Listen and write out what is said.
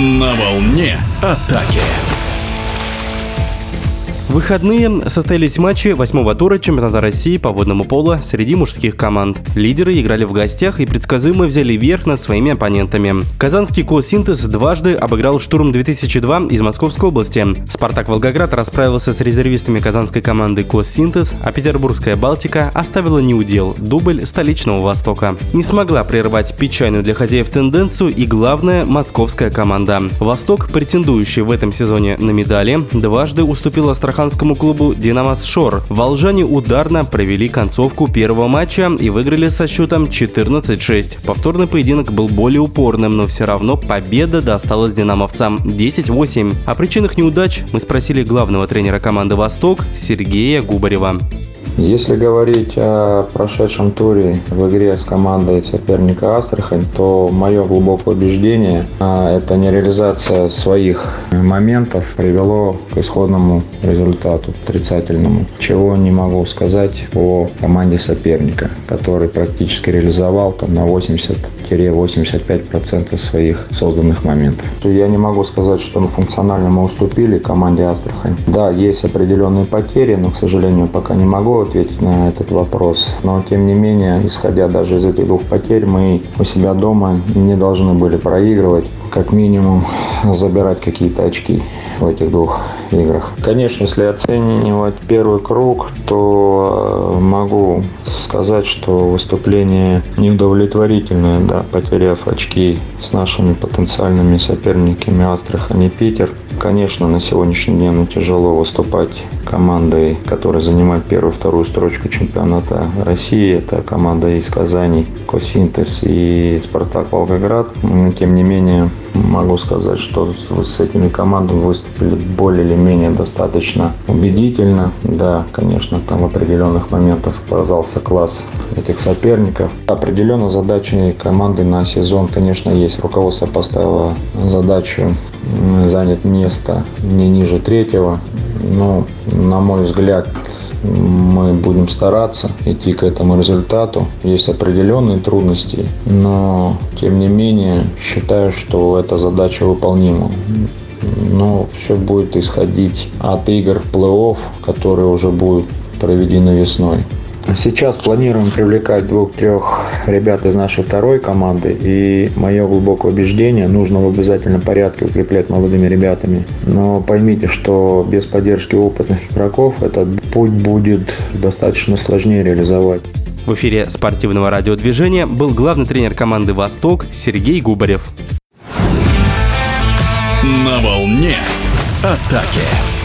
На волне атаки. В выходные состоялись матчи восьмого тура чемпионата России по водному полу среди мужских команд. Лидеры играли в гостях и предсказуемо взяли верх над своими оппонентами. Казанский Синтез дважды обыграл «Штурм 2002» из Московской области. «Спартак Волгоград» расправился с резервистами казанской команды Синтез, а петербургская «Балтика» оставила неудел – дубль столичного Востока. Не смогла прервать печальную для хозяев тенденцию и главная московская команда. «Восток», претендующий в этом сезоне на медали, дважды уступил Астрахань астраханскому клубу «Динамос Шор». Волжане ударно провели концовку первого матча и выиграли со счетом 14-6. Повторный поединок был более упорным, но все равно победа досталась динамовцам 10-8. О причинах неудач мы спросили главного тренера команды «Восток» Сергея Губарева. Если говорить о прошедшем туре в игре с командой соперника Астрахань, то мое глубокое убеждение а, – это нереализация своих моментов привело к исходному результату, отрицательному. Чего не могу сказать о команде соперника, который практически реализовал там на 80-85% своих созданных моментов. Я не могу сказать, что функционально мы уступили команде Астрахань. Да, есть определенные потери, но, к сожалению, пока не могу ответить на этот вопрос. Но, тем не менее, исходя даже из этих двух потерь, мы у себя дома не должны были проигрывать. Как минимум, забирать какие-то очки в этих двух играх. Конечно, если оценивать первый круг, то э, могу сказать, что выступление неудовлетворительное, да, потеряв очки с нашими потенциальными соперниками Астрахань и Питер. Конечно, на сегодняшний день ну, тяжело выступать командой, которая занимает первую вторую строчку чемпионата России. Это команда из Казани, Косинтез и Спартак Волгоград. Но, тем не менее, могу сказать, что с этими командами выступили более или менее достаточно убедительно. Да, конечно, там в определенных моментах сказался класс этих соперников. Определенно задачи команды на сезон, конечно, есть. Руководство поставило задачу занять место не ниже третьего. Но, на мой взгляд, мы будем стараться идти к этому результату. Есть определенные трудности, но, тем не менее, считаю, что эта задача выполнима. Но все будет исходить от игр плей-офф, которые уже будут проведены весной. Сейчас планируем привлекать двух-трех ребят из нашей второй команды. И мое глубокое убеждение, нужно в обязательном порядке укреплять молодыми ребятами. Но поймите, что без поддержки опытных игроков этот путь будет достаточно сложнее реализовать. В эфире спортивного радиодвижения был главный тренер команды «Восток» Сергей Губарев. На волне атаки.